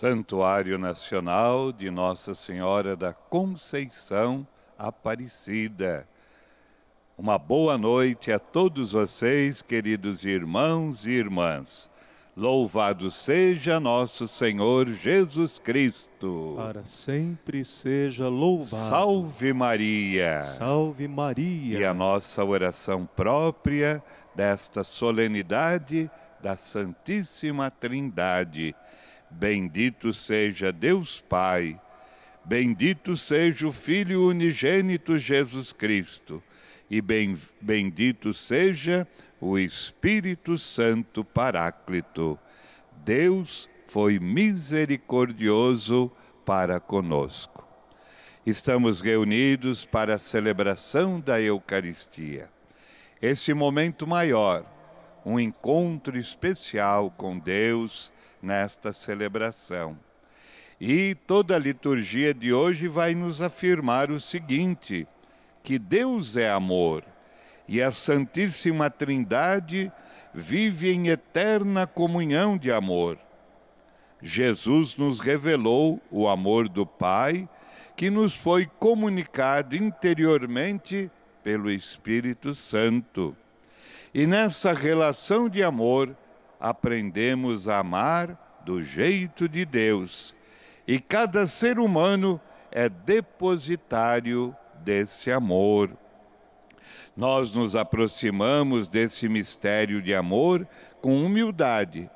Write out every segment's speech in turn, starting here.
Santuário Nacional de Nossa Senhora da Conceição Aparecida. Uma boa noite a todos vocês, queridos irmãos e irmãs. Louvado seja nosso Senhor Jesus Cristo. Para sempre seja louvado. Salve Maria. Salve Maria. E a nossa oração própria desta solenidade da Santíssima Trindade Bendito seja Deus Pai, bendito seja o Filho unigênito Jesus Cristo, e bem, bendito seja o Espírito Santo Paráclito. Deus foi misericordioso para conosco. Estamos reunidos para a celebração da Eucaristia. Esse momento maior, um encontro especial com Deus nesta celebração. E toda a liturgia de hoje vai nos afirmar o seguinte: que Deus é amor e a Santíssima Trindade vive em eterna comunhão de amor. Jesus nos revelou o amor do Pai, que nos foi comunicado interiormente pelo Espírito Santo. E nessa relação de amor, aprendemos a amar do jeito de Deus. E cada ser humano é depositário desse amor. Nós nos aproximamos desse mistério de amor com humildade,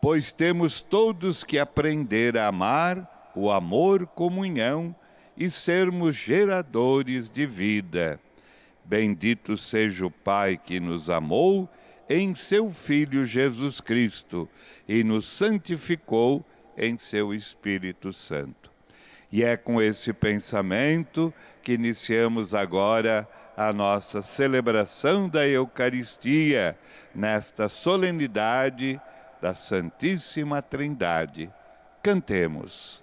pois temos todos que aprender a amar o amor comunhão e sermos geradores de vida. Bendito seja o Pai que nos amou em seu Filho Jesus Cristo e nos santificou em seu Espírito Santo. E é com esse pensamento que iniciamos agora a nossa celebração da Eucaristia, nesta solenidade da Santíssima Trindade. Cantemos.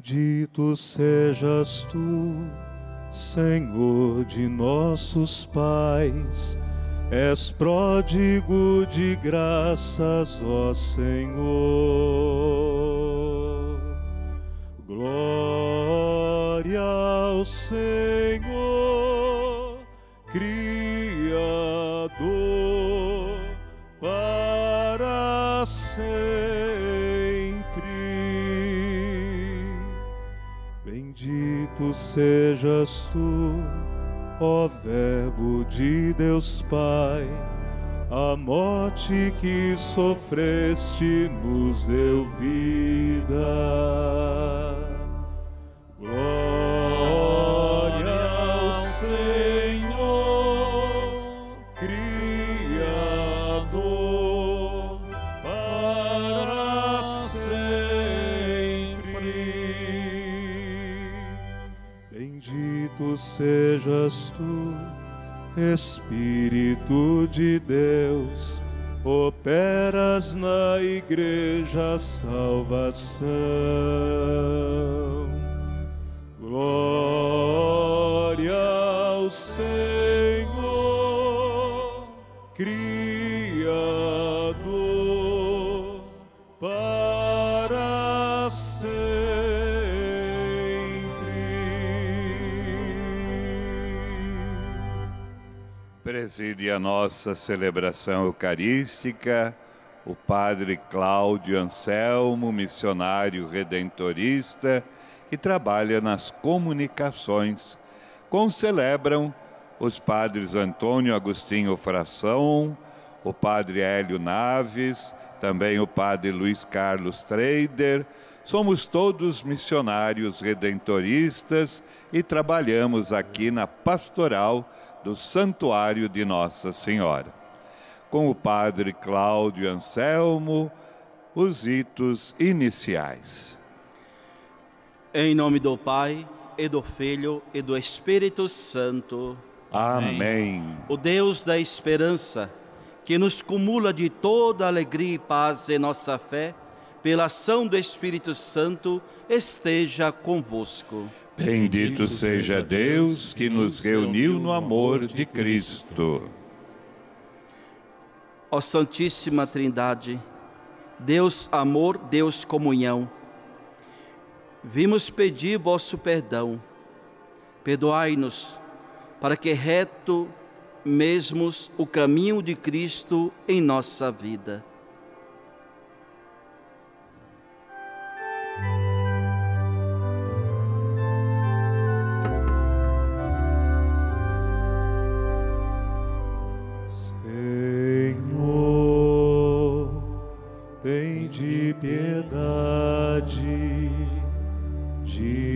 Bendito sejas tu, Senhor de nossos pais, és pródigo de graças, ó Senhor. Glória ao Senhor, Criador, para sempre. Sejas tu, ó Verbo de Deus Pai, a morte que sofreste nos deu vida. Glória sejas tu, Espírito de Deus, operas na igreja salvação. Glória a nossa celebração eucarística o Padre Cláudio Anselmo, missionário redentorista, que trabalha nas comunicações. Concelebram os padres Antônio Agostinho Fração, o Padre Hélio Naves, também o Padre Luiz Carlos Trader. Somos todos missionários redentoristas e trabalhamos aqui na pastoral do Santuário de Nossa Senhora. Com o Padre Cláudio Anselmo, os ritos iniciais. Em nome do Pai, e do Filho e do Espírito Santo. Amém. O Deus da esperança, que nos cumula de toda alegria e paz em nossa fé, pela ação do Espírito Santo, esteja convosco. Bendito seja Deus que nos reuniu no amor de Cristo. Ó Santíssima Trindade, Deus amor, Deus comunhão, vimos pedir vosso perdão. Perdoai-nos, para que reto mesmos o caminho de Cristo em nossa vida. piedade de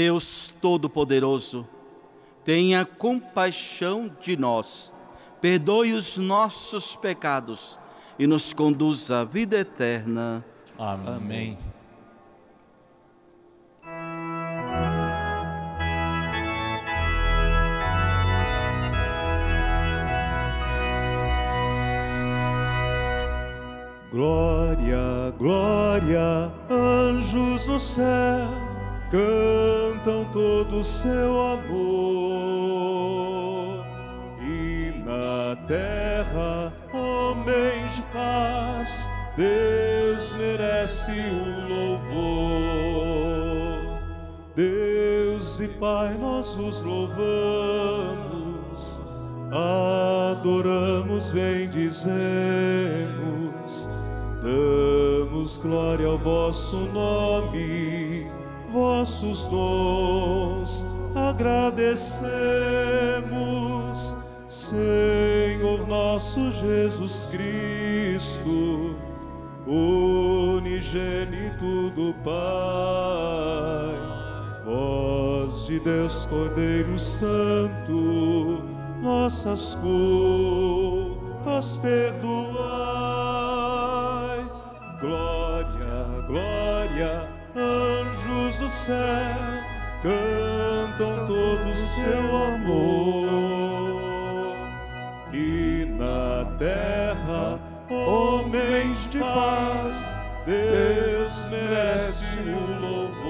Deus Todo-Poderoso, tenha compaixão de nós, perdoe os nossos pecados e nos conduza à vida eterna. Amém. Glória, glória, anjos no céu cantam todo o seu amor. E na terra, homens de paz, Deus merece o louvor. Deus e Pai, nós os louvamos, adoramos, bendizemos, damos glória ao vosso nome vossos dons agradecemos, Senhor nosso Jesus Cristo, unigênito do Pai, voz de Deus Cordeiro Santo, nossas culpas perdoai. Glória, glória céu cantam todo o seu amor. E na terra, homens de paz, Deus merece o louvor.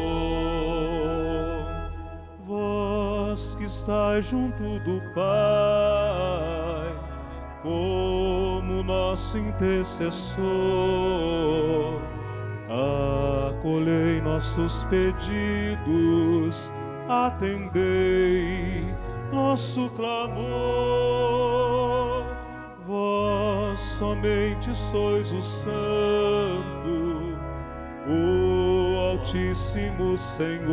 Vós que estáis junto do Pai, como nosso intercessor acolhei nossos pedidos, atendei nosso clamor. Vós somente sois o Santo, o Altíssimo Senhor,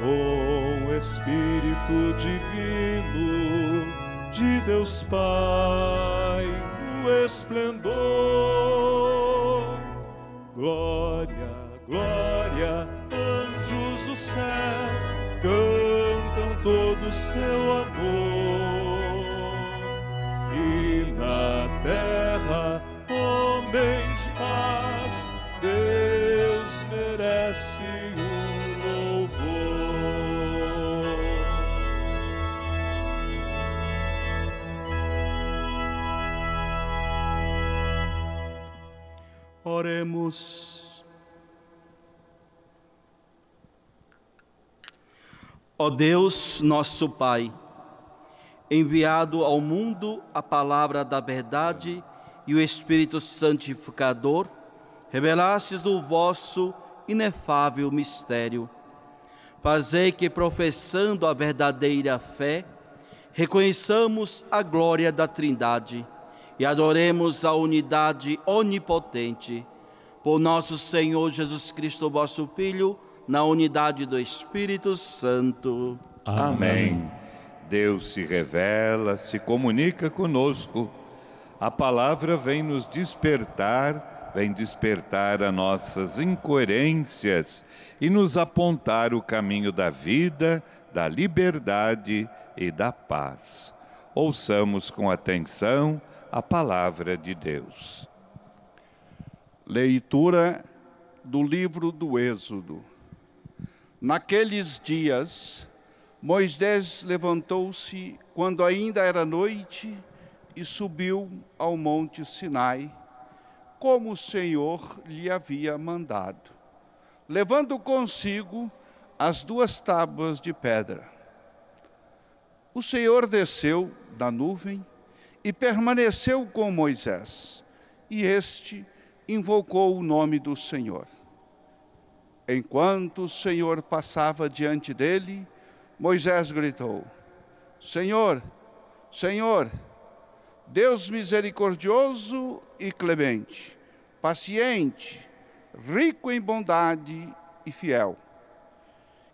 com Espírito Divino de Deus Pai, o esplendor Glória, glória, anjos do céu, cantam todo o seu amor. E na terra, Oremos. Ó Deus, nosso Pai, enviado ao mundo a palavra da verdade e o Espírito Santificador, revelastes o vosso inefável mistério. Fazei que, professando a verdadeira fé, reconheçamos a glória da Trindade e adoremos a unidade onipotente. Por nosso Senhor Jesus Cristo, vosso Filho, na unidade do Espírito Santo. Amém. Deus se revela, se comunica conosco. A palavra vem nos despertar, vem despertar as nossas incoerências e nos apontar o caminho da vida, da liberdade e da paz. Ouçamos com atenção a palavra de Deus. Leitura do livro do Êxodo. Naqueles dias, Moisés levantou-se quando ainda era noite e subiu ao monte Sinai, como o Senhor lhe havia mandado, levando consigo as duas tábuas de pedra. O Senhor desceu da nuvem e permaneceu com Moisés, e este invocou o nome do Senhor. Enquanto o Senhor passava diante dele, Moisés gritou: Senhor, Senhor, Deus misericordioso e clemente, paciente, rico em bondade e fiel.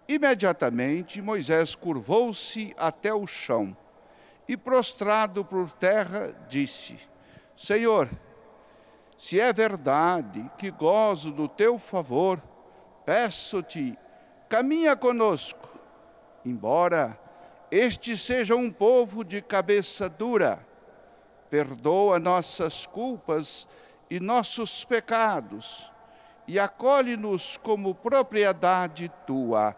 Imediatamente Moisés curvou-se até o chão e, prostrado por terra, disse: Senhor, se é verdade que gozo do teu favor, peço-te, caminha conosco, embora este seja um povo de cabeça dura. Perdoa nossas culpas e nossos pecados, e acolhe-nos como propriedade tua.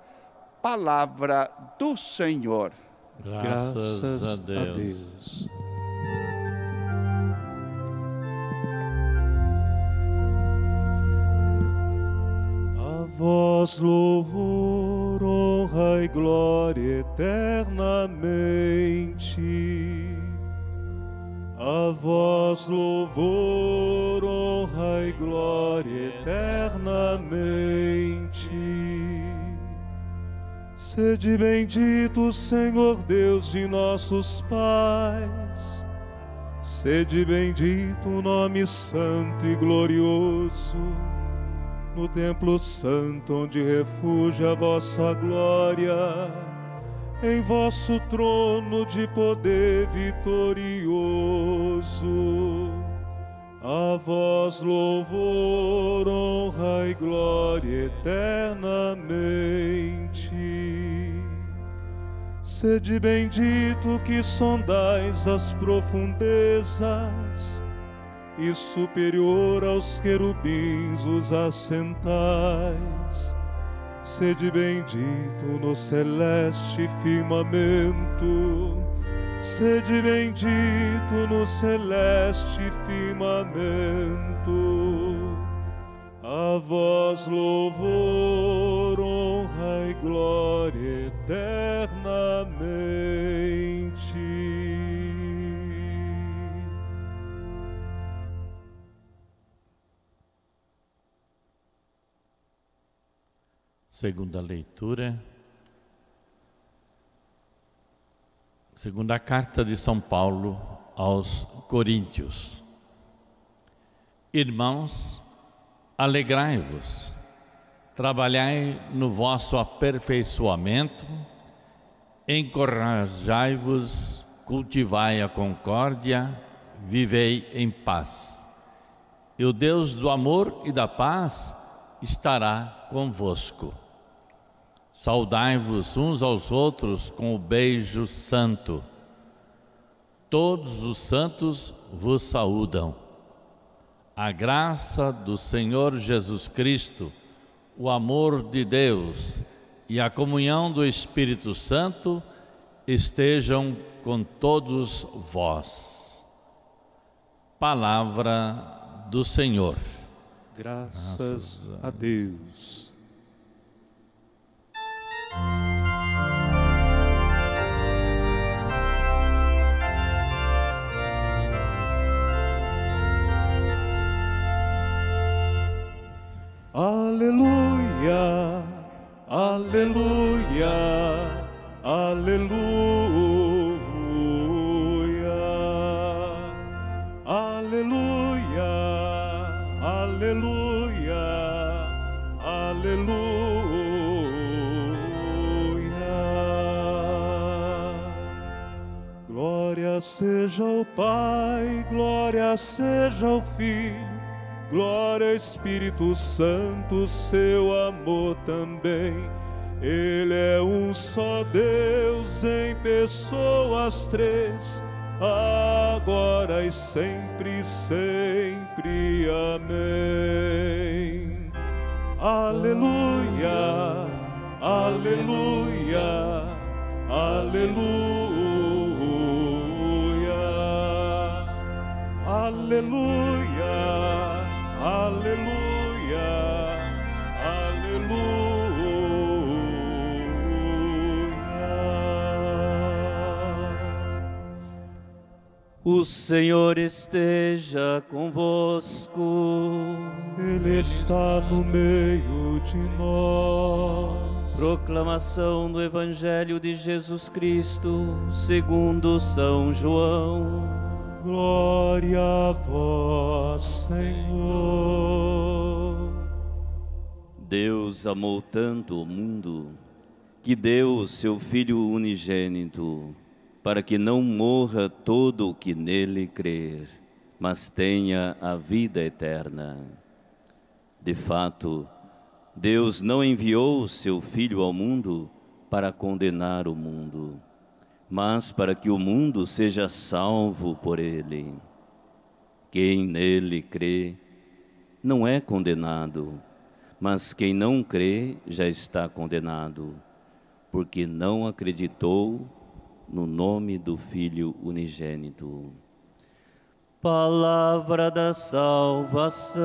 Palavra do Senhor. Graças, Graças a, Deus. a Deus. Vós louvor, honra e glória eternamente. A vós louvor, honra e glória eternamente. Sede bendito, Senhor Deus de nossos pais. Sede bendito o nome santo e glorioso, no templo santo onde refugia a vossa glória, em vosso trono de poder vitorioso. A vós louvor, honra e glória eternamente. Sede bendito que sondais as profundezas e superior aos querubins os assentais. Sede bendito no celeste firmamento Sede bendito no celeste firmamento, a vós louvor, honra e glória eternamente. Segunda leitura Segunda carta de São Paulo aos Coríntios. Irmãos, alegrai-vos, trabalhai no vosso aperfeiçoamento, encorajai-vos, cultivai a concórdia, vivei em paz. E o Deus do amor e da paz estará convosco. Saudai-vos uns aos outros com o beijo santo. Todos os santos vos saúdam. A graça do Senhor Jesus Cristo, o amor de Deus e a comunhão do Espírito Santo estejam com todos vós. Palavra do Senhor. Graças, a Deus. Seja o Filho Glória Espírito Santo, seu amor também. Ele é um só Deus em pessoas três, agora e sempre, sempre. Amém. Aleluia, aleluia, aleluia, aleluia. Aleluia, aleluia. O Senhor esteja convosco. Ele está no meio de nós. Proclamação do Evangelho de Jesus Cristo, segundo São João. Glória a vós, Senhor. Deus amou tanto o mundo que deu o seu Filho unigênito, para que não morra todo o que nele crer, mas tenha a vida eterna. De fato, Deus não enviou o seu Filho ao mundo para condenar o mundo mas para que o mundo seja salvo por ele. Quem nele crê não é condenado, mas quem não crê já está condenado, porque não acreditou no nome do Filho unigênito. Palavra da salvação.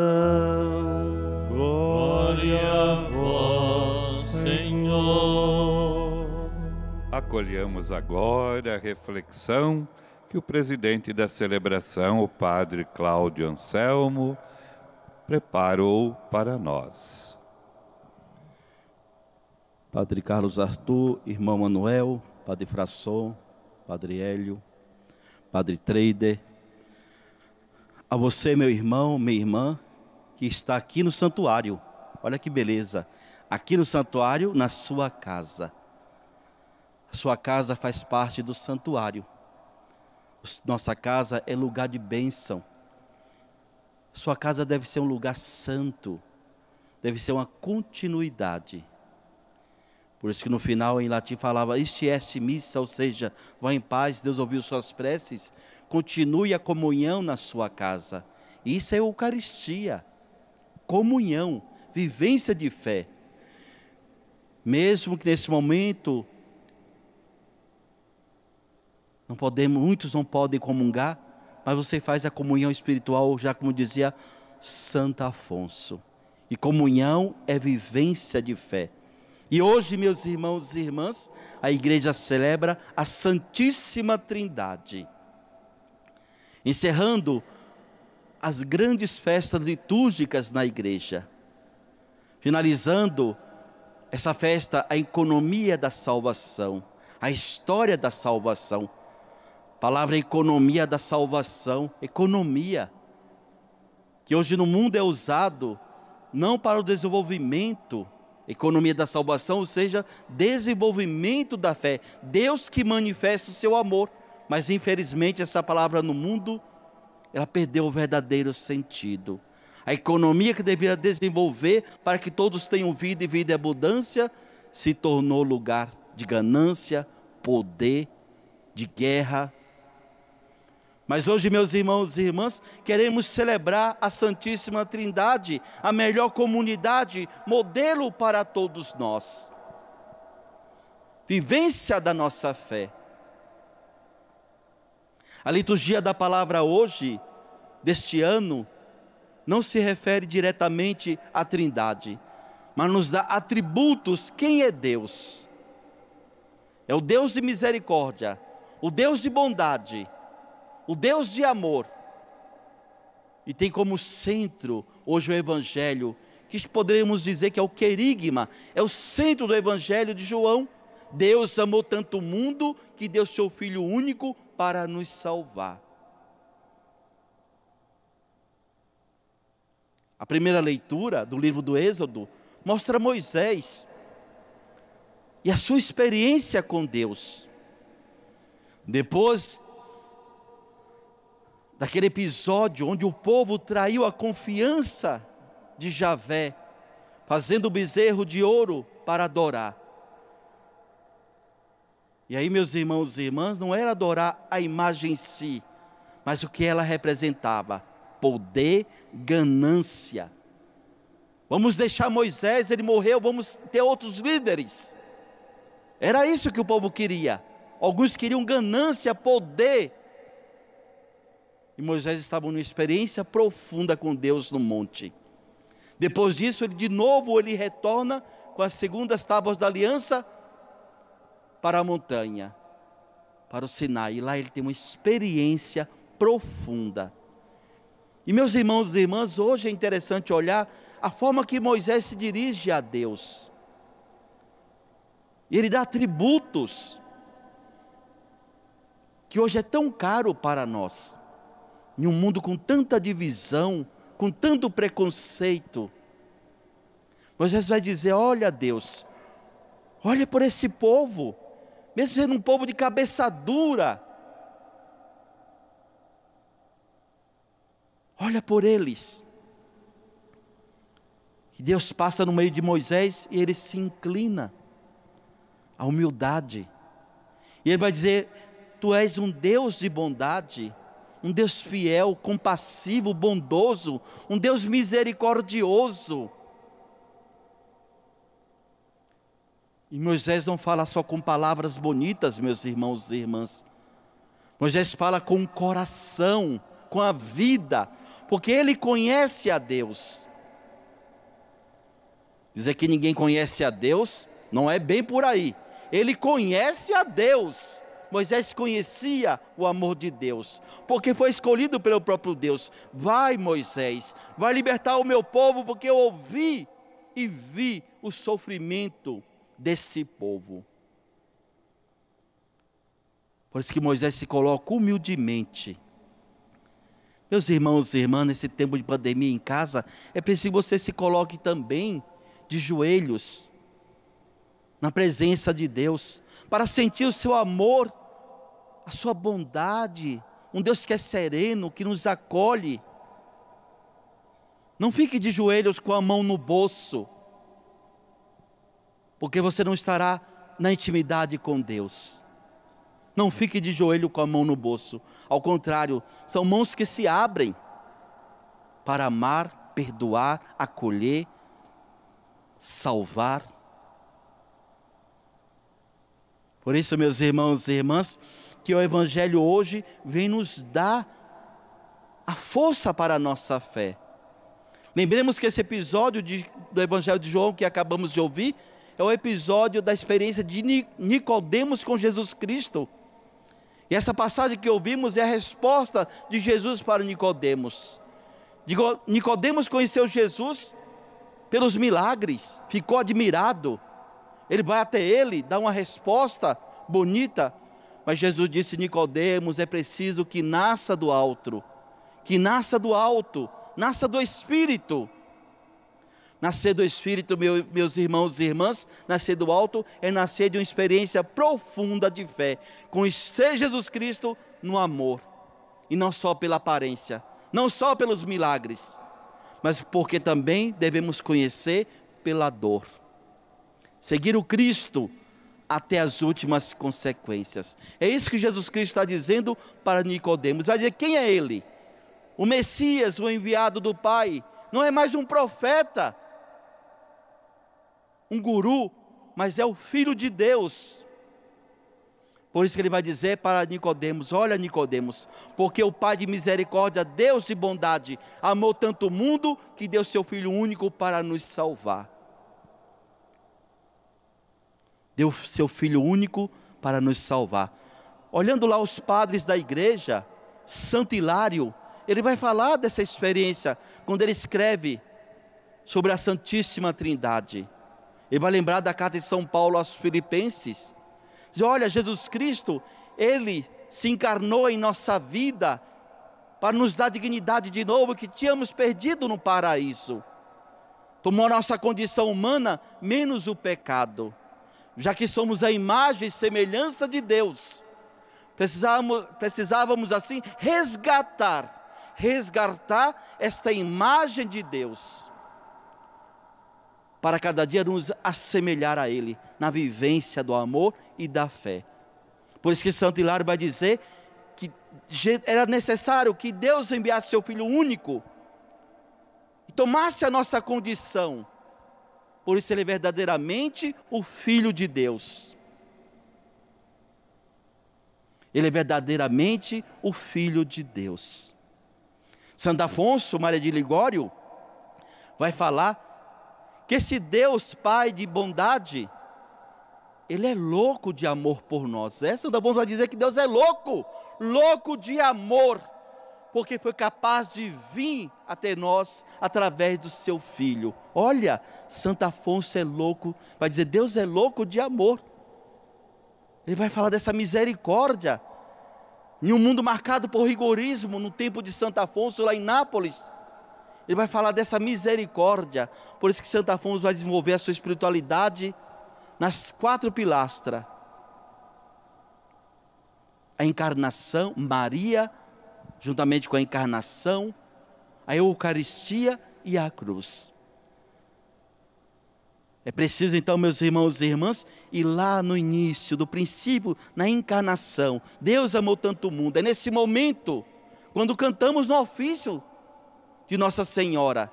Glória a vós, Senhor. Acolhemos agora a reflexão que o presidente da celebração, o padre Cláudio Anselmo, preparou para nós. Padre Carlos Arthur, irmão Manuel, Padre Frasson, Padre Hélio, Padre Trader, a você, meu irmão, minha irmã, que está aqui no santuário. Olha que beleza. Aqui no santuário, na sua casa. Sua casa faz parte do santuário. Nossa casa é lugar de bênção. Sua casa deve ser um lugar santo. Deve ser uma continuidade. Por isso que no final em latim falava, este est missa, ou seja, vá em paz, Deus ouviu suas preces, continue a comunhão na sua casa. Isso é Eucaristia, comunhão, vivência de fé. Mesmo que nesse momento não podemos, muitos não podem comungar, mas você faz a comunhão espiritual, já como dizia Santo Afonso. E comunhão é vivência de fé. E hoje, meus irmãos e irmãs, a igreja celebra a Santíssima Trindade. Encerrando as grandes festas litúrgicas na igreja. Finalizando essa festa, a economia da salvação, a história da salvação Palavra economia da salvação, economia, que hoje no mundo é usado não para o desenvolvimento, economia da salvação, ou seja, desenvolvimento da fé. Deus que manifesta o seu amor, mas infelizmente essa palavra no mundo, ela perdeu o verdadeiro sentido. A economia que deveria desenvolver para que todos tenham vida e vida e abundância, se tornou lugar de ganância, poder, de guerra, mas hoje, meus irmãos e irmãs, queremos celebrar a Santíssima Trindade, a melhor comunidade, modelo para todos nós. Vivência da nossa fé. A liturgia da palavra hoje, deste ano, não se refere diretamente à Trindade, mas nos dá atributos quem é Deus. É o Deus de misericórdia, o Deus de bondade, o Deus de amor. E tem como centro hoje o Evangelho, que poderíamos dizer que é o querigma, é o centro do Evangelho de João. Deus amou tanto o mundo que deu seu Filho único para nos salvar. A primeira leitura do livro do Êxodo mostra Moisés e a sua experiência com Deus. Depois daquele episódio onde o povo traiu a confiança de Javé, fazendo o bezerro de ouro para adorar. E aí, meus irmãos e irmãs, não era adorar a imagem em si, mas o que ela representava: poder, ganância. Vamos deixar Moisés, ele morreu, vamos ter outros líderes. Era isso que o povo queria. Alguns queriam ganância, poder. E Moisés estava numa experiência profunda com Deus no monte. Depois disso, ele de novo ele retorna com as segundas tábuas da aliança para a montanha, para o Sinai. E lá ele tem uma experiência profunda. E meus irmãos e irmãs, hoje é interessante olhar a forma que Moisés se dirige a Deus. Ele dá tributos que hoje é tão caro para nós. Em um mundo com tanta divisão, com tanto preconceito. Moisés vai dizer: Olha, Deus, olha por esse povo, mesmo sendo um povo de cabeça dura, olha por eles. E Deus passa no meio de Moisés e ele se inclina à humildade. E ele vai dizer: Tu és um Deus de bondade um Deus fiel, compassivo, bondoso, um Deus misericordioso. E Moisés não fala só com palavras bonitas, meus irmãos e irmãs. Moisés fala com o coração, com a vida, porque ele conhece a Deus. Dizer que ninguém conhece a Deus não é bem por aí. Ele conhece a Deus. Moisés conhecia o amor de Deus, porque foi escolhido pelo próprio Deus. Vai, Moisés, vai libertar o meu povo, porque eu ouvi e vi o sofrimento desse povo. Por isso que Moisés se coloca humildemente. Meus irmãos e irmãs, nesse tempo de pandemia em casa, é preciso que você se coloque também de joelhos na presença de Deus para sentir o seu amor, a sua bondade, um Deus que é sereno, que nos acolhe. Não fique de joelhos com a mão no bolso, porque você não estará na intimidade com Deus. Não fique de joelho com a mão no bolso. Ao contrário, são mãos que se abrem para amar, perdoar, acolher, salvar. Por isso, meus irmãos e irmãs, que o Evangelho hoje vem nos dar a força para a nossa fé. Lembremos que esse episódio de, do Evangelho de João que acabamos de ouvir é o episódio da experiência de Nicodemos com Jesus Cristo. E essa passagem que ouvimos é a resposta de Jesus para Nicodemos. Nicodemos conheceu Jesus pelos milagres, ficou admirado. Ele vai até ele, dá uma resposta bonita, mas Jesus disse: Nicodemos, é preciso que nasça do alto, que nasça do alto, nasça do Espírito. Nascer do Espírito, meu, meus irmãos e irmãs, nascer do alto é nascer de uma experiência profunda de fé, conhecer Jesus Cristo no amor, e não só pela aparência, não só pelos milagres, mas porque também devemos conhecer pela dor. Seguir o Cristo até as últimas consequências. É isso que Jesus Cristo está dizendo para Nicodemos. Vai dizer quem é ele? O Messias, o enviado do Pai, não é mais um profeta, um guru, mas é o filho de Deus. Por isso que ele vai dizer para Nicodemos: Olha, Nicodemos, porque o Pai de misericórdia, Deus de bondade, amou tanto o mundo que deu seu Filho único para nos salvar. Deu seu Filho único para nos salvar. Olhando lá os padres da igreja, Santo Hilário, ele vai falar dessa experiência quando ele escreve sobre a Santíssima Trindade. Ele vai lembrar da carta de São Paulo aos Filipenses. Diz: olha, Jesus Cristo, ele se encarnou em nossa vida para nos dar dignidade de novo que tínhamos perdido no paraíso. Tomou nossa condição humana menos o pecado, já que somos a imagem e semelhança de Deus. Precisávamos, precisávamos assim resgatar, resgatar esta imagem de Deus para cada dia nos assemelhar a Ele na vivência do amor e da fé. Por isso que Santo Hilário vai dizer que era necessário que Deus enviasse seu Filho único e tomasse a nossa condição. Por isso ele é verdadeiramente o Filho de Deus. Ele é verdadeiramente o Filho de Deus. Santo Afonso, Maria de Ligório, vai falar que esse Deus Pai de bondade, Ele é louco de amor por nós. Essa da vai dizer que Deus é louco, louco de amor, porque foi capaz de vir até nós através do seu Filho. Olha, Santo Afonso é louco, vai dizer, Deus é louco de amor. Ele vai falar dessa misericórdia. Em um mundo marcado por rigorismo, no tempo de Santo Afonso, lá em Nápoles, ele vai falar dessa misericórdia. Por isso que Santo Afonso vai desenvolver a sua espiritualidade nas quatro pilastras. A encarnação, Maria, juntamente com a encarnação, a Eucaristia e a cruz. É preciso então, meus irmãos e irmãs, ir lá no início, do princípio, na encarnação. Deus amou tanto o mundo. É nesse momento, quando cantamos no ofício de Nossa Senhora.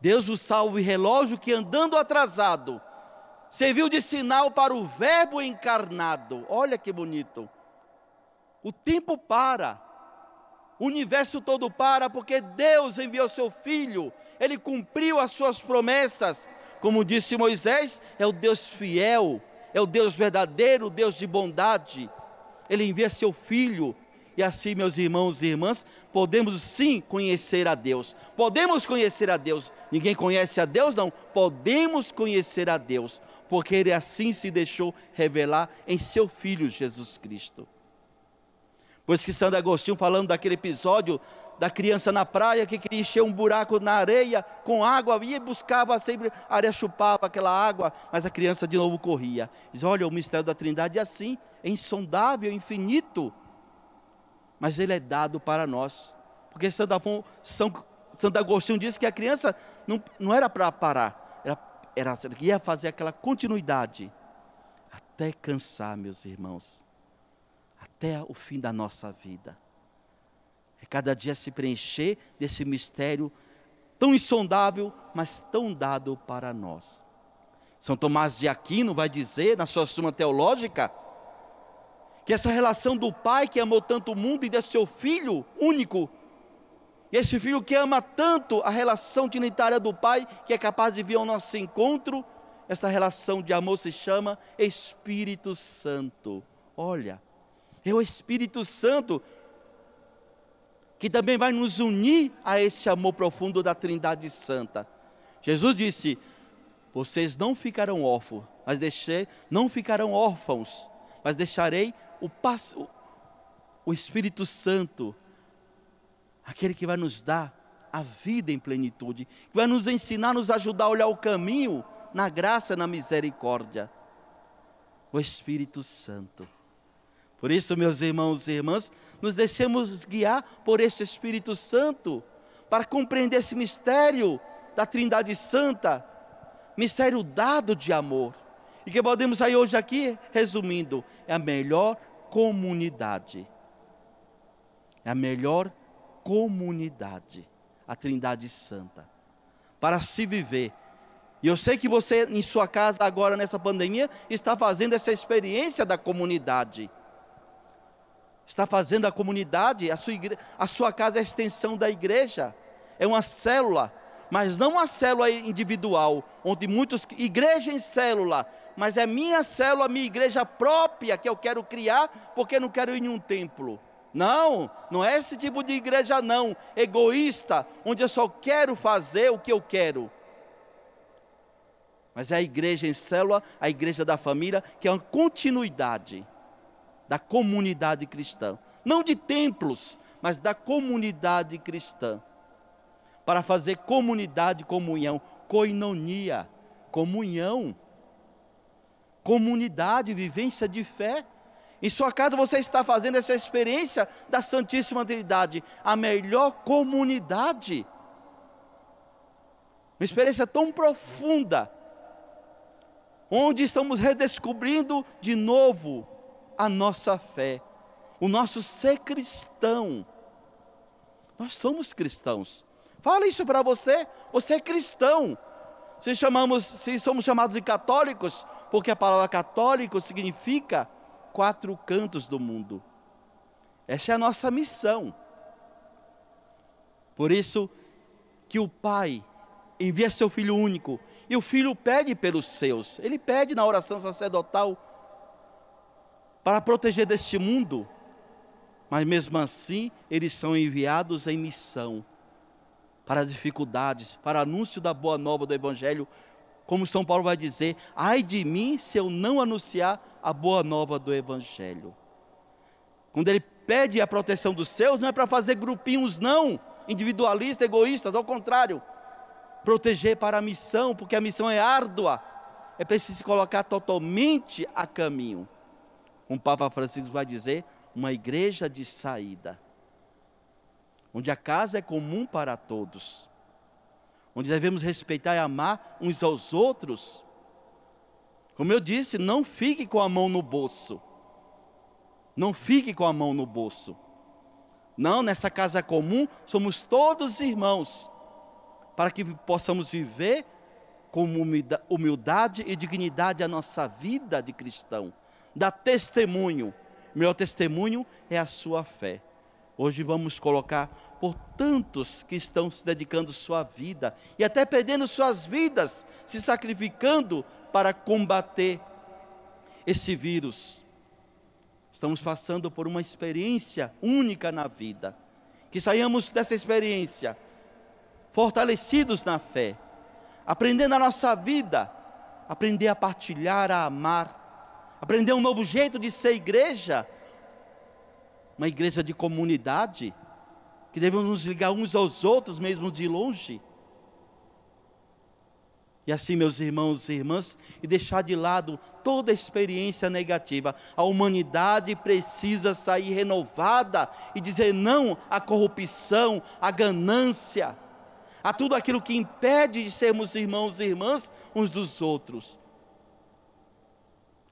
Deus o salve relógio que andando atrasado serviu de sinal para o Verbo encarnado. Olha que bonito. O tempo para. O universo todo para porque Deus enviou seu filho. Ele cumpriu as suas promessas. Como disse Moisés, é o Deus fiel, é o Deus verdadeiro, o Deus de bondade. Ele envia seu filho e assim, meus irmãos e irmãs, podemos sim conhecer a Deus. Podemos conhecer a Deus. Ninguém conhece a Deus, não. Podemos conhecer a Deus, porque Ele assim se deixou revelar em seu Filho Jesus Cristo. Pois que Santo Agostinho, falando daquele episódio da criança na praia que queria encher um buraco na areia com água, ia e buscava sempre, a areia chupava aquela água, mas a criança de novo corria. Diz: Olha, o mistério da Trindade é assim, é insondável, é infinito mas ele é dado para nós. Porque Santo, Afonso, São, Santo Agostinho disse que a criança não, não era para parar, era, era, ia fazer aquela continuidade, até cansar, meus irmãos, até o fim da nossa vida. É cada dia se preencher desse mistério tão insondável, mas tão dado para nós. São Tomás de Aquino vai dizer, na sua Suma Teológica, que essa relação do pai que amou tanto o mundo e desse seu filho único, e esse filho que ama tanto a relação trinitária do pai, que é capaz de vir ao nosso encontro, essa relação de amor se chama Espírito Santo. Olha, é o Espírito Santo que também vai nos unir a esse amor profundo da Trindade Santa. Jesus disse: Vocês não ficarão órfãos, mas deixei, não ficarão órfãos, mas deixarei o, passo, o Espírito Santo, aquele que vai nos dar a vida em plenitude, que vai nos ensinar, nos ajudar a olhar o caminho na graça, na misericórdia. O Espírito Santo. Por isso, meus irmãos e irmãs, nos deixemos guiar por esse Espírito Santo, para compreender esse mistério da Trindade Santa, mistério dado de amor. E que podemos sair hoje aqui, resumindo, é a melhor comunidade. É a melhor comunidade, a Trindade Santa. Para se viver E eu sei que você, em sua casa, agora nessa pandemia, está fazendo essa experiência da comunidade. Está fazendo a comunidade, a sua, igre... a sua casa é a extensão da igreja. É uma célula, mas não uma célula individual, onde muitos. Igreja em célula, mas é minha célula, minha igreja própria que eu quero criar, porque não quero ir em um templo. Não, não é esse tipo de igreja, não, egoísta, onde eu só quero fazer o que eu quero. Mas é a igreja em célula, a igreja da família, que é uma continuidade da comunidade cristã. Não de templos, mas da comunidade cristã. Para fazer comunidade, comunhão, coinonia, comunhão, comunidade, vivência de fé. Em sua casa você está fazendo essa experiência da Santíssima Trindade, a melhor comunidade. Uma experiência tão profunda, onde estamos redescobrindo de novo a nossa fé, o nosso ser cristão. Nós somos cristãos. Fala isso para você, você é cristão. Se, chamamos, se somos chamados de católicos, porque a palavra católico significa quatro cantos do mundo. Essa é a nossa missão. Por isso que o Pai envia seu Filho único, e o Filho pede pelos seus, ele pede na oração sacerdotal para proteger deste mundo, mas mesmo assim eles são enviados em missão para dificuldades, para anúncio da boa nova do Evangelho como São Paulo vai dizer: ai de mim se eu não anunciar a boa nova do Evangelho. Quando ele pede a proteção dos seus, não é para fazer grupinhos, não, individualistas, egoístas, ao contrário, proteger para a missão, porque a missão é árdua, é preciso se colocar totalmente a caminho. O Papa Francisco vai dizer: uma igreja de saída, onde a casa é comum para todos onde devemos respeitar e amar uns aos outros. Como eu disse, não fique com a mão no bolso. Não fique com a mão no bolso. Não, nessa casa comum somos todos irmãos, para que possamos viver com humildade e dignidade a nossa vida de cristão. Dá testemunho. Meu testemunho é a sua fé. Hoje vamos colocar por tantos que estão se dedicando sua vida e até perdendo suas vidas, se sacrificando para combater esse vírus. Estamos passando por uma experiência única na vida. Que saiamos dessa experiência fortalecidos na fé, aprendendo a nossa vida, aprender a partilhar, a amar, aprender um novo jeito de ser igreja uma igreja de comunidade, que devemos nos ligar uns aos outros, mesmo de longe. E assim, meus irmãos e irmãs, e deixar de lado toda experiência negativa. A humanidade precisa sair renovada e dizer não à corrupção, à ganância, a tudo aquilo que impede de sermos irmãos e irmãs uns dos outros.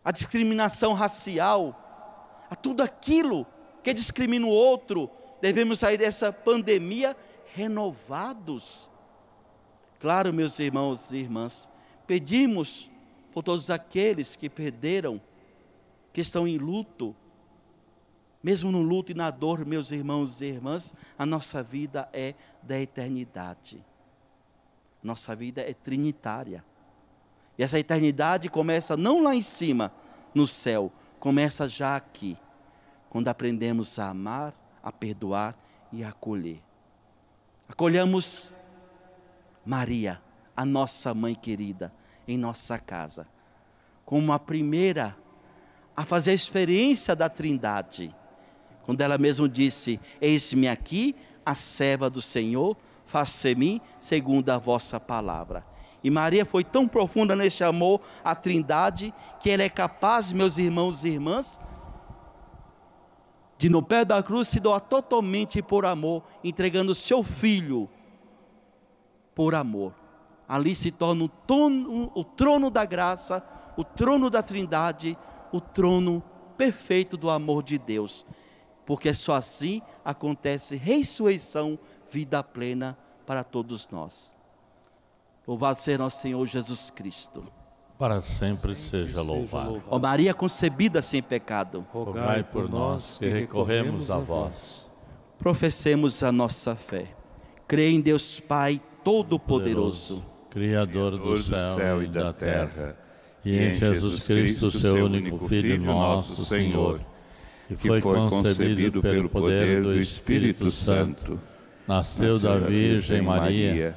A discriminação racial, a tudo aquilo que discrimina o outro, devemos sair dessa pandemia renovados. Claro, meus irmãos e irmãs, pedimos por todos aqueles que perderam, que estão em luto, mesmo no luto e na dor, meus irmãos e irmãs, a nossa vida é da eternidade. Nossa vida é trinitária. E essa eternidade começa não lá em cima, no céu, começa já aqui quando aprendemos a amar, a perdoar e a acolher. Acolhamos Maria, a nossa mãe querida, em nossa casa, como a primeira a fazer a experiência da Trindade. Quando ela mesmo disse: Eis-me aqui, a serva do Senhor, faça-me segundo a vossa palavra. E Maria foi tão profunda neste amor à Trindade que ela é capaz, meus irmãos e irmãs, de no pé da cruz se doar totalmente por amor, entregando seu filho por amor. Ali se torna o trono, o trono da graça, o trono da trindade, o trono perfeito do amor de Deus. Porque só assim acontece ressurreição, vida plena para todos nós. Louvado seja nosso Senhor Jesus Cristo. Para sempre seja louvado. Ó Maria concebida sem pecado, Rogai por nós que recorremos a vós. professemos a nossa fé. Creio em Deus Pai Todo-Poderoso, Criador do céu e da terra, e em Jesus Cristo, seu único Filho, nosso Senhor, que foi concebido pelo poder do Espírito Santo, nasceu da Virgem Maria,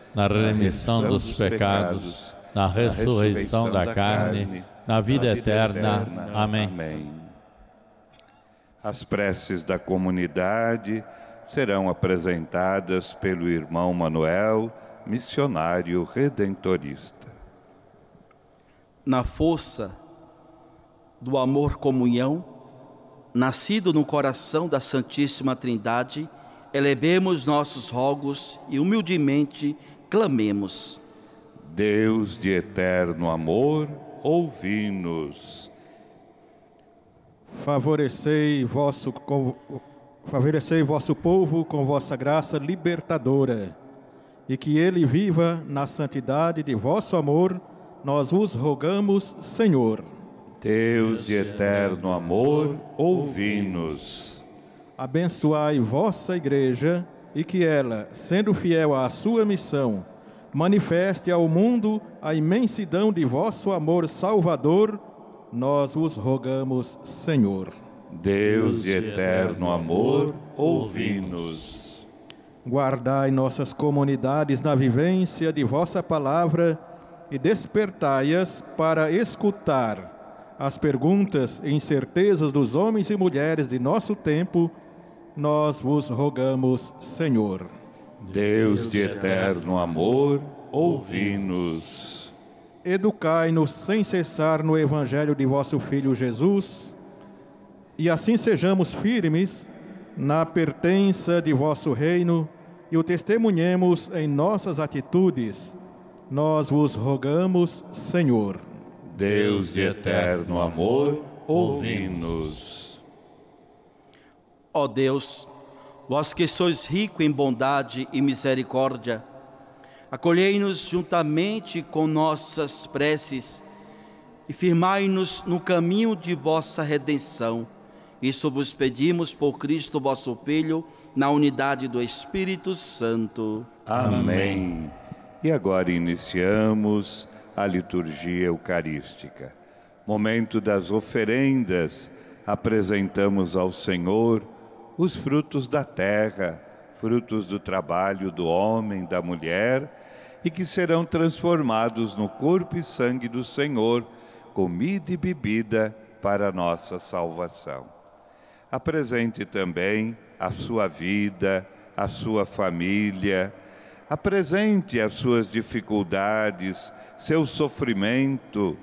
na remissão dos pecados, na ressurreição da carne, na vida eterna. Amém. As preces da comunidade serão apresentadas pelo irmão Manuel, missionário redentorista. na força do amor comunhão, nascido no coração da Santíssima Trindade, elevemos nossos rogos e humildemente clamemos. Deus de eterno amor, ouvi-nos. Favorecei vosso, com- favorecei vosso povo com vossa graça libertadora, e que ele viva na santidade de vosso amor, nós vos rogamos, Senhor. Deus de eterno amor, ouvi-nos. Abençoai vossa igreja e que ela, sendo fiel à sua missão, manifeste ao mundo a imensidão de vosso amor salvador, nós vos rogamos, Senhor. Deus de eterno amor, ouvi-nos. Guardai nossas comunidades na vivência de vossa palavra e despertai-as para escutar as perguntas e incertezas dos homens e mulheres de nosso tempo, nós vos rogamos, Senhor. Deus de eterno amor, ouvi-nos. Educai-nos sem cessar no evangelho de vosso Filho Jesus, e assim sejamos firmes na pertença de vosso reino e o testemunhemos em nossas atitudes. Nós vos rogamos, Senhor. Deus de eterno amor, ouvi-nos. Ó Deus, vós que sois rico em bondade e misericórdia, acolhei-nos juntamente com nossas preces e firmai-nos no caminho de vossa redenção. Isso vos pedimos por Cristo vosso Filho, na unidade do Espírito Santo. Amém. E agora iniciamos a liturgia eucarística. Momento das oferendas, apresentamos ao Senhor os frutos da terra, frutos do trabalho do homem, da mulher, e que serão transformados no corpo e sangue do Senhor, comida e bebida para a nossa salvação. Apresente também a sua vida, a sua família, apresente as suas dificuldades, seu sofrimento,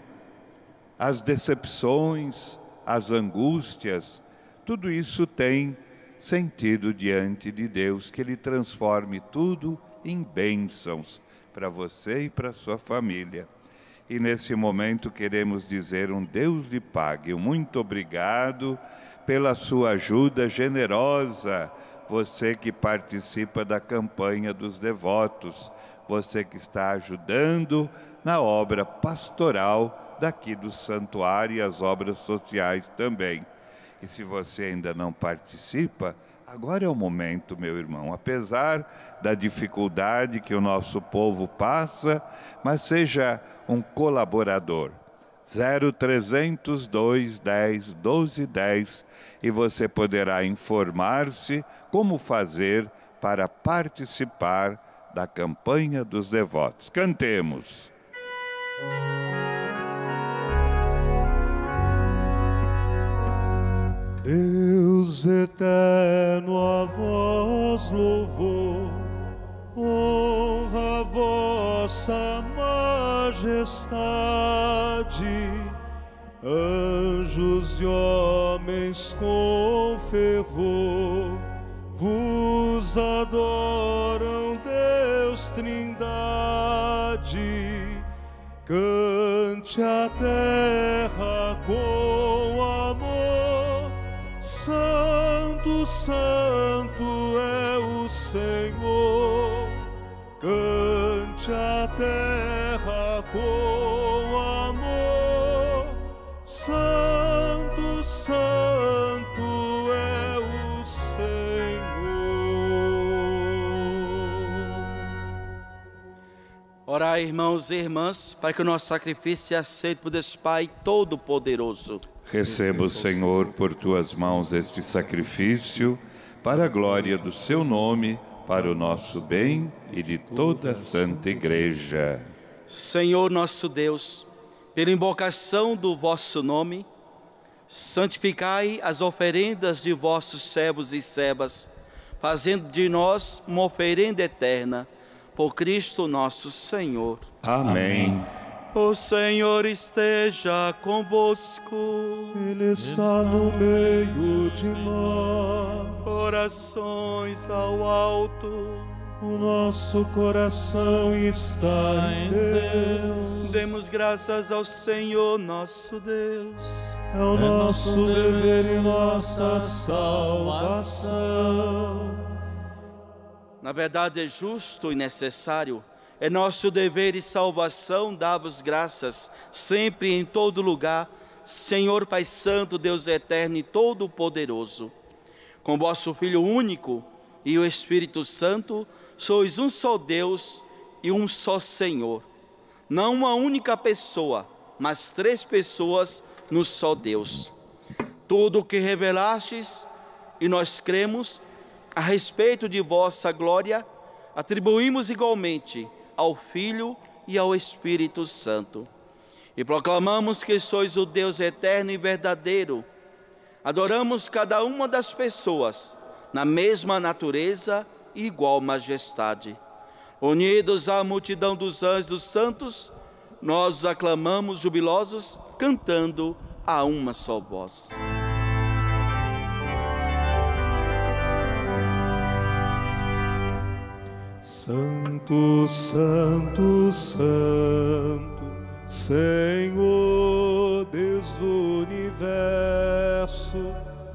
as decepções, as angústias, tudo isso tem sentido diante de Deus, que Ele transforme tudo em bênçãos para você e para sua família. E nesse momento queremos dizer um Deus lhe pague, muito obrigado pela sua ajuda generosa, você que participa da campanha dos devotos, você que está ajudando na obra pastoral daqui do santuário e as obras sociais também. E se você ainda não participa, agora é o momento, meu irmão. Apesar da dificuldade que o nosso povo passa, mas seja um colaborador. 0302 10 12 10 e você poderá informar-se como fazer para participar da campanha dos devotos. Cantemos. Deus eterno, a vós louvor, honra a vossa majestade. anjos e homens com fervor vos adoram, Deus Trindade. Cante a terra com Santo, é o Senhor. Cante a terra com amor, Santo, Santo é o Senhor. Orai, irmãos e irmãs, para que o nosso sacrifício seja aceito por Deus Pai Todo-Poderoso. Receba o Senhor por tuas mãos este sacrifício, para a glória do seu nome, para o nosso bem e de toda a Santa Igreja. Senhor nosso Deus, pela invocação do vosso nome, santificai as oferendas de vossos servos e servas, fazendo de nós uma oferenda eterna, por Cristo nosso Senhor. Amém. O Senhor esteja convosco. Ele está no meio de nós. Corações ao alto. O nosso coração está em Deus. Demos graças ao Senhor nosso Deus. É o nosso dever e nossa salvação. Na verdade, é justo e necessário. É nosso dever e salvação dar-vos graças, sempre e em todo lugar, Senhor Pai Santo, Deus eterno e todo-poderoso. Com vosso Filho único e o Espírito Santo, sois um só Deus e um só Senhor. Não uma única pessoa, mas três pessoas no só Deus. Tudo o que revelastes e nós cremos a respeito de vossa glória, atribuímos igualmente ao Filho e ao Espírito Santo. E proclamamos que sois o Deus eterno e verdadeiro. Adoramos cada uma das pessoas na mesma natureza e igual majestade. Unidos à multidão dos anjos dos santos, nós os aclamamos jubilosos, cantando a uma só voz. Santo, Santo, Santo, Senhor Deus do universo,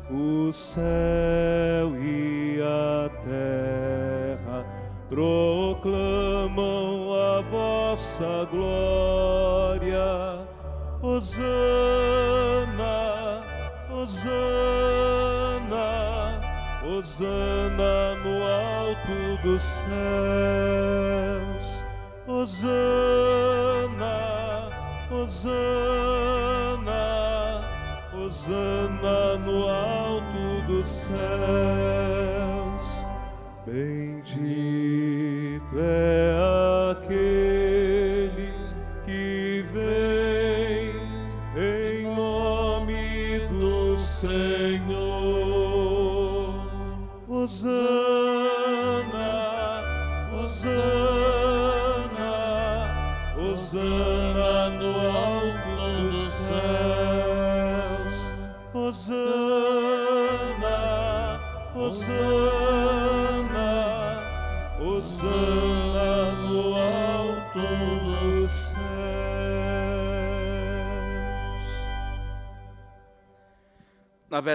o céu e a terra proclamam a vossa glória. Hosana, Hosana, Hosana dos céus. Hosana, Hosana, Hosana no alto dos céus. Bendito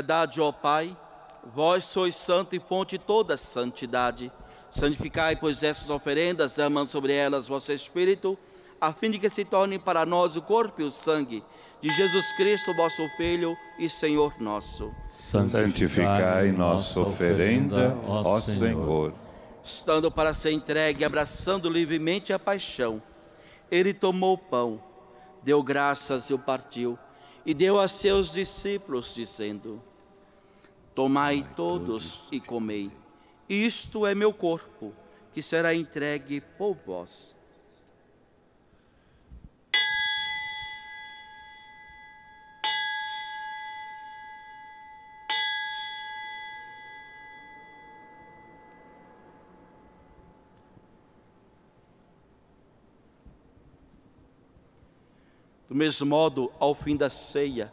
Na verdade, ó Pai, vós sois santo e fonte de toda santidade. Santificai, pois, essas oferendas, derramando sobre elas vosso Espírito, a fim de que se tornem para nós o corpo e o sangue de Jesus Cristo, vosso Filho e Senhor nosso. Santificai nossa oferenda, ó Senhor. Estando para ser entregue, abraçando livremente a paixão, ele tomou o pão, deu graças e o partiu, e deu a seus discípulos, dizendo: Tomai todos e comei, isto é meu corpo, que será entregue por vós. Do mesmo modo, ao fim da ceia,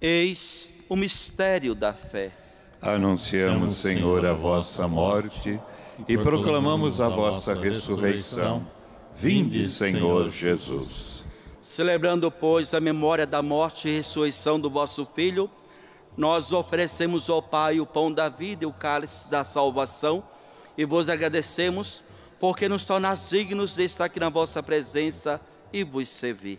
Eis o mistério da fé. Anunciamos, Senhor, a vossa morte e proclamamos a vossa ressurreição. Vinde, Senhor Jesus. Celebrando, pois, a memória da morte e ressurreição do vosso Filho, nós oferecemos ao Pai o pão da vida e o cálice da salvação e vos agradecemos porque nos tornais dignos de estar aqui na vossa presença e vos servir.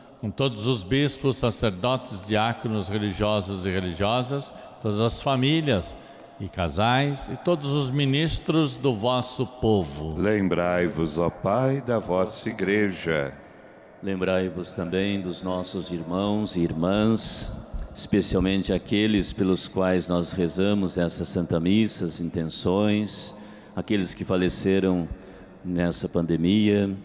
com todos os bispos, sacerdotes, diáconos, religiosos e religiosas, todas as famílias e casais e todos os ministros do vosso povo. Lembrai-vos, ó Pai, da vossa igreja. Lembrai-vos também dos nossos irmãos e irmãs, especialmente aqueles pelos quais nós rezamos essa Santa Missa, as intenções, aqueles que faleceram nessa pandemia,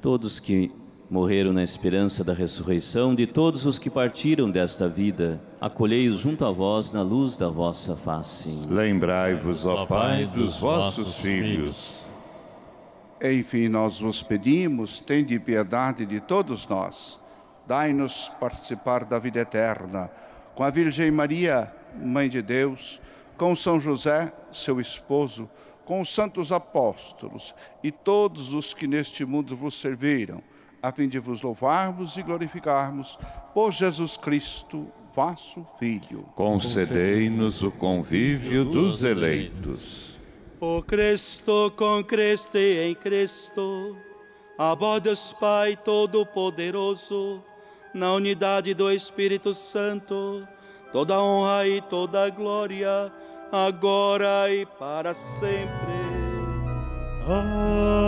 todos que morreram na esperança da ressurreição de todos os que partiram desta vida. Acolhei-os junto a vós na luz da vossa face. Lembrai-vos, ó Pai, dos vossos filhos. Enfim, nós vos pedimos, tende piedade de todos nós. Dai-nos participar da vida eterna. Com a Virgem Maria, Mãe de Deus, com São José, seu esposo, com os santos apóstolos e todos os que neste mundo vos serviram a fim de vos louvarmos e glorificarmos por Jesus Cristo, vosso Filho. Concedei-nos o convívio dos eleitos. O Cristo com Cristo e em Cristo, a vós Deus Pai Todo-Poderoso, na unidade do Espírito Santo, toda honra e toda glória, agora e para sempre. Amém.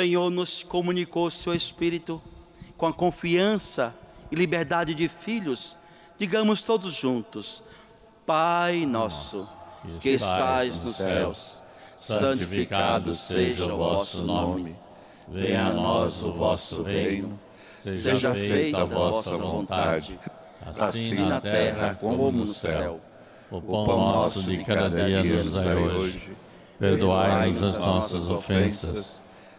Senhor nos comunicou seu Espírito com a confiança e liberdade de filhos. Digamos todos juntos: Pai nosso, que estais nos céus, santificado seja o vosso nome. Venha a nós o vosso reino. Seja feita a vossa vontade, assim na terra como no céu. O pão nosso de cada dia nos dai hoje. Perdoai-nos as nossas ofensas,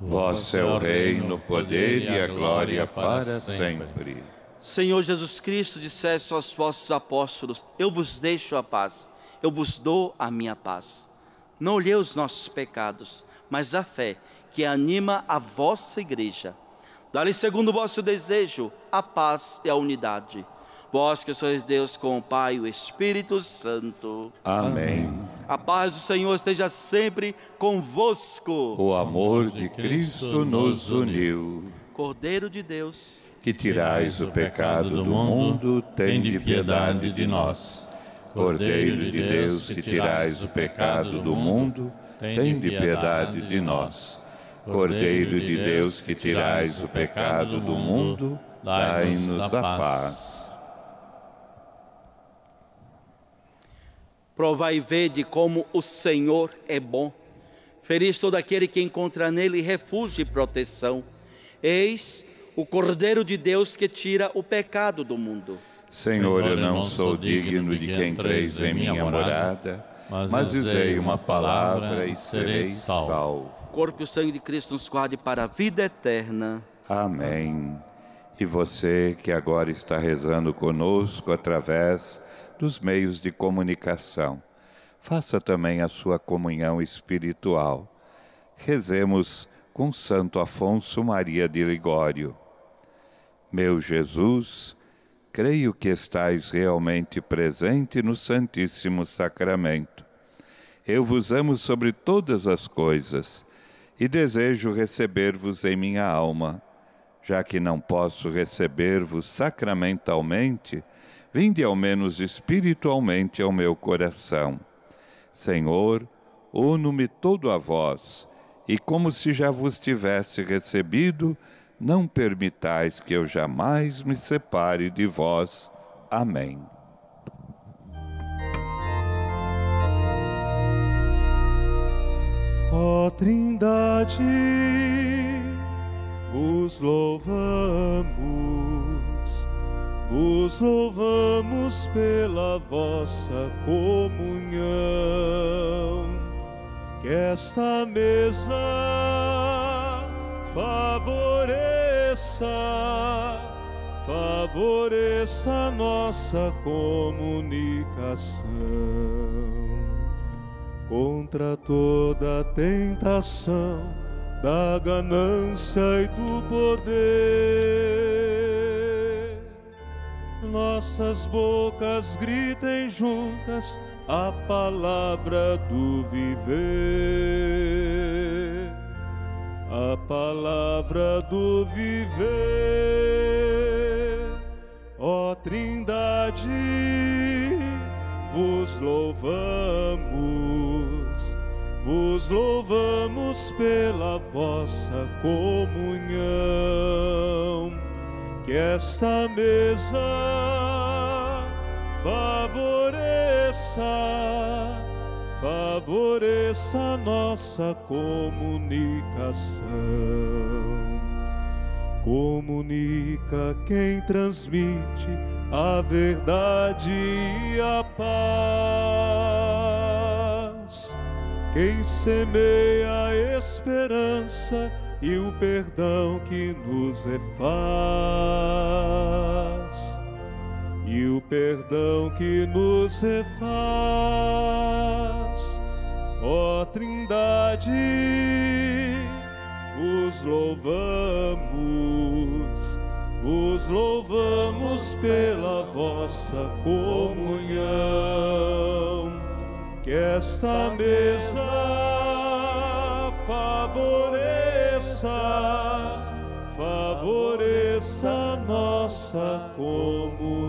Vosso é o reino, o poder e a glória para sempre. Senhor Jesus Cristo, disseste aos vossos apóstolos: Eu vos deixo a paz, eu vos dou a minha paz. Não olhei os nossos pecados, mas a fé que anima a vossa igreja. Dá-lhe segundo o vosso desejo a paz e a unidade. Vós que sois Deus com o Pai e o Espírito Santo. Amém. A paz do Senhor esteja sempre convosco. O amor de Cristo nos uniu. Cordeiro de Deus, que tirais o pecado do mundo, tende piedade de nós. Cordeiro de Deus, que tirais o pecado do mundo, tende piedade de nós. Cordeiro de Deus, que tirais o pecado do mundo, dai-nos a paz. Provai e vede como o Senhor é bom. Feliz todo aquele que encontra nele refúgio e proteção. Eis o Cordeiro de Deus que tira o pecado do mundo. Senhor, eu não sou digno de que entreis em minha morada, mas dizei uma palavra e serei salvo. Corpo e sangue de Cristo nos guarde para a vida eterna. Amém. E você que agora está rezando conosco através dos meios de comunicação, faça também a sua comunhão espiritual. Rezemos com Santo Afonso Maria de Ligório. Meu Jesus, creio que estais realmente presente no Santíssimo Sacramento. Eu vos amo sobre todas as coisas e desejo receber-vos em minha alma. Já que não posso receber-vos sacramentalmente, vinde ao menos espiritualmente ao meu coração. Senhor, uno-me todo a vós, e como se já vos tivesse recebido, não permitais que eu jamais me separe de vós. Amém. Ó Trindade, vos louvamos, vos louvamos pela vossa comunhão, que esta mesa favoreça, favoreça nossa comunicação contra toda tentação da ganância e do poder. Nossas bocas gritem juntas a palavra do viver. A palavra do viver, ó Trindade, vos louvamos, vos louvamos pela vossa comunhão, que esta mesa favoreça favoreça nossa comunicação. Comunica quem transmite a verdade e a paz, quem semeia a esperança e o perdão que nos é faz e o perdão que nos refaz. Ó Trindade, vos louvamos, vos louvamos pela vossa comunhão, que esta mesa favoreça favoreça nossa comunicação.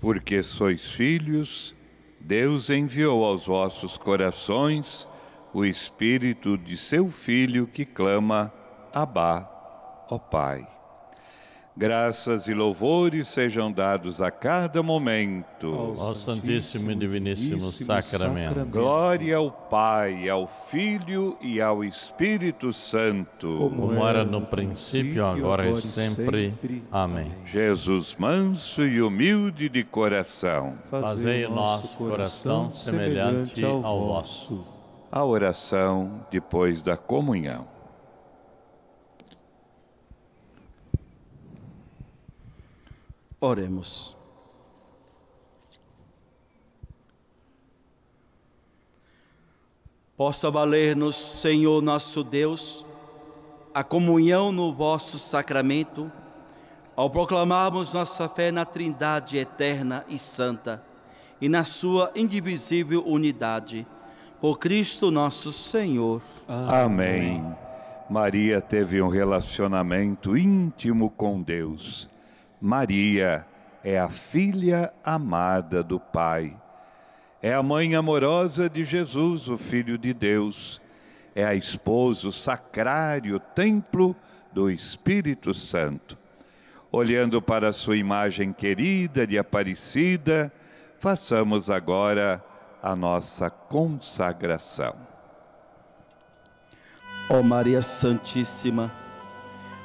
Porque sois filhos, Deus enviou aos vossos corações o Espírito de seu Filho que clama, Abá, ó Pai. Graças e louvores sejam dados a cada momento ao Santíssimo e Diviníssimo Sacramento. Glória ao Pai, ao Filho e ao Espírito Santo. Como era no princípio, agora e sempre. Amém. Jesus manso e humilde de coração. Fazei o nosso coração semelhante ao vosso. A oração depois da comunhão. Oremos. Possa valer-nos, Senhor nosso Deus, a comunhão no vosso sacramento, ao proclamarmos nossa fé na Trindade eterna e santa e na sua indivisível unidade, Por Cristo nosso Senhor. Amém. Maria teve um relacionamento íntimo com Deus. Maria é a filha amada do Pai. É a mãe amorosa de Jesus, o Filho de Deus. É a esposa, o sacrário, templo do Espírito Santo. Olhando para a sua imagem querida de Aparecida, façamos agora a nossa consagração. Ó Maria Santíssima,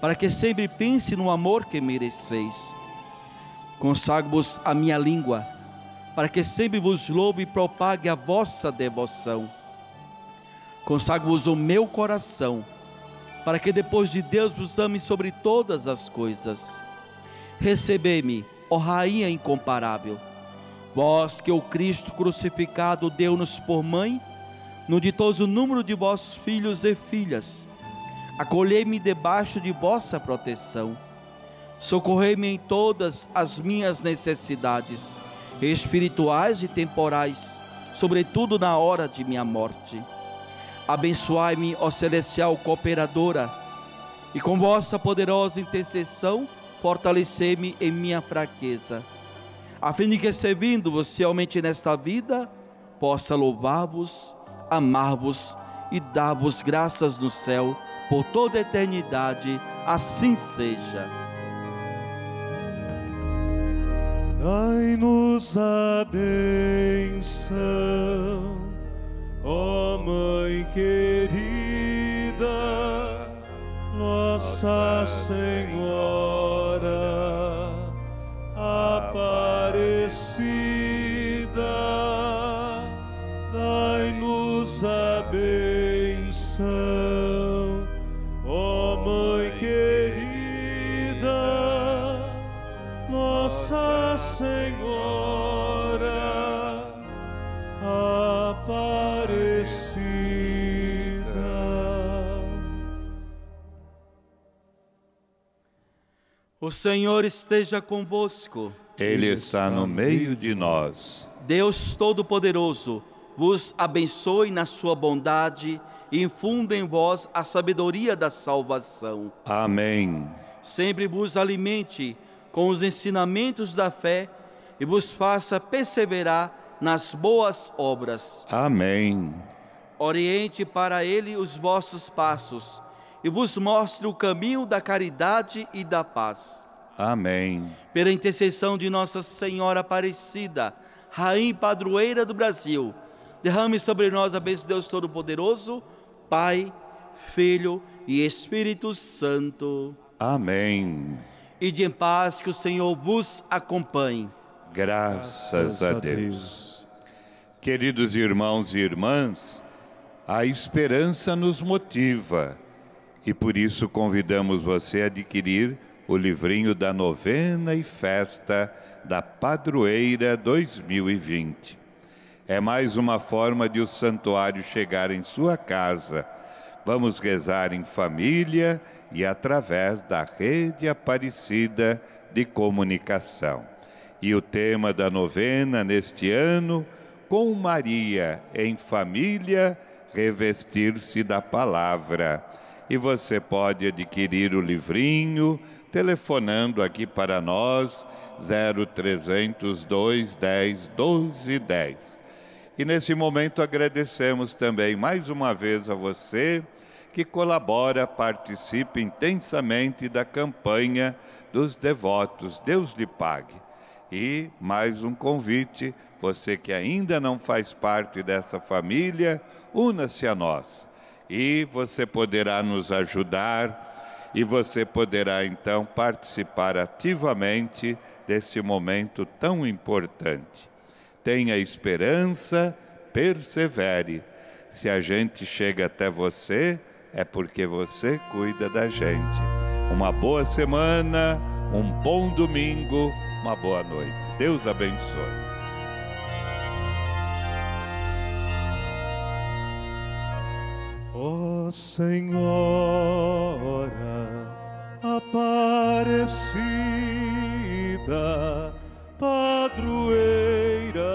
para que sempre pense no amor que mereceis. Consagro-vos a minha língua, para que sempre vos louve e propague a vossa devoção. Consagro-vos o meu coração, para que depois de Deus vos ame sobre todas as coisas. Recebei-me, ó Rainha incomparável, vós que o Cristo crucificado deu-nos por mãe, no ditoso número de vossos filhos e filhas. Acolhei-me debaixo de vossa proteção. Socorrei-me em todas as minhas necessidades, espirituais e temporais, sobretudo na hora de minha morte. Abençoai-me, ó celestial cooperadora, e com vossa poderosa intercessão, fortalecei-me em minha fraqueza, a fim de que, servindo-vos fielmente nesta vida, possa louvar-vos, amar-vos e dar-vos graças no céu por toda a eternidade. Assim seja. Dai-nos a benção, ó Mãe querida, Nossa Senhora Aparecida, dai-nos a benção, O Senhor esteja convosco. Ele está no meio de nós. Deus Todo-Poderoso vos abençoe na sua bondade e infunda em vós a sabedoria da salvação. Amém. Sempre vos alimente com os ensinamentos da fé e vos faça perseverar nas boas obras. Amém. Oriente para ele os vossos passos e vos mostre o caminho da caridade e da paz. Amém. Pela intercessão de Nossa Senhora Aparecida, Rainha e Padroeira do Brasil, derrame sobre nós a bênção de Deus Todo-Poderoso, Pai, Filho e Espírito Santo. Amém. E de em paz que o Senhor vos acompanhe. Graças a Deus. Queridos irmãos e irmãs, a esperança nos motiva e por isso convidamos você a adquirir o livrinho da novena e festa da Padroeira 2020. É mais uma forma de o santuário chegar em sua casa. Vamos rezar em família e através da rede Aparecida de comunicação. E o tema da novena neste ano, com Maria em família, revestir-se da palavra. E você pode adquirir o livrinho telefonando aqui para nós 0300 210 1210. E nesse momento agradecemos também mais uma vez a você que colabora, participe intensamente da campanha dos devotos. Deus lhe pague. E mais um convite, você que ainda não faz parte dessa família, una-se a nós. E você poderá nos ajudar e você poderá então participar ativamente desse momento tão importante. Tenha esperança, persevere. Se a gente chega até você, é porque você cuida da gente. Uma boa semana, um bom domingo, uma boa noite. Deus abençoe. Senhora Aparecida, padroeira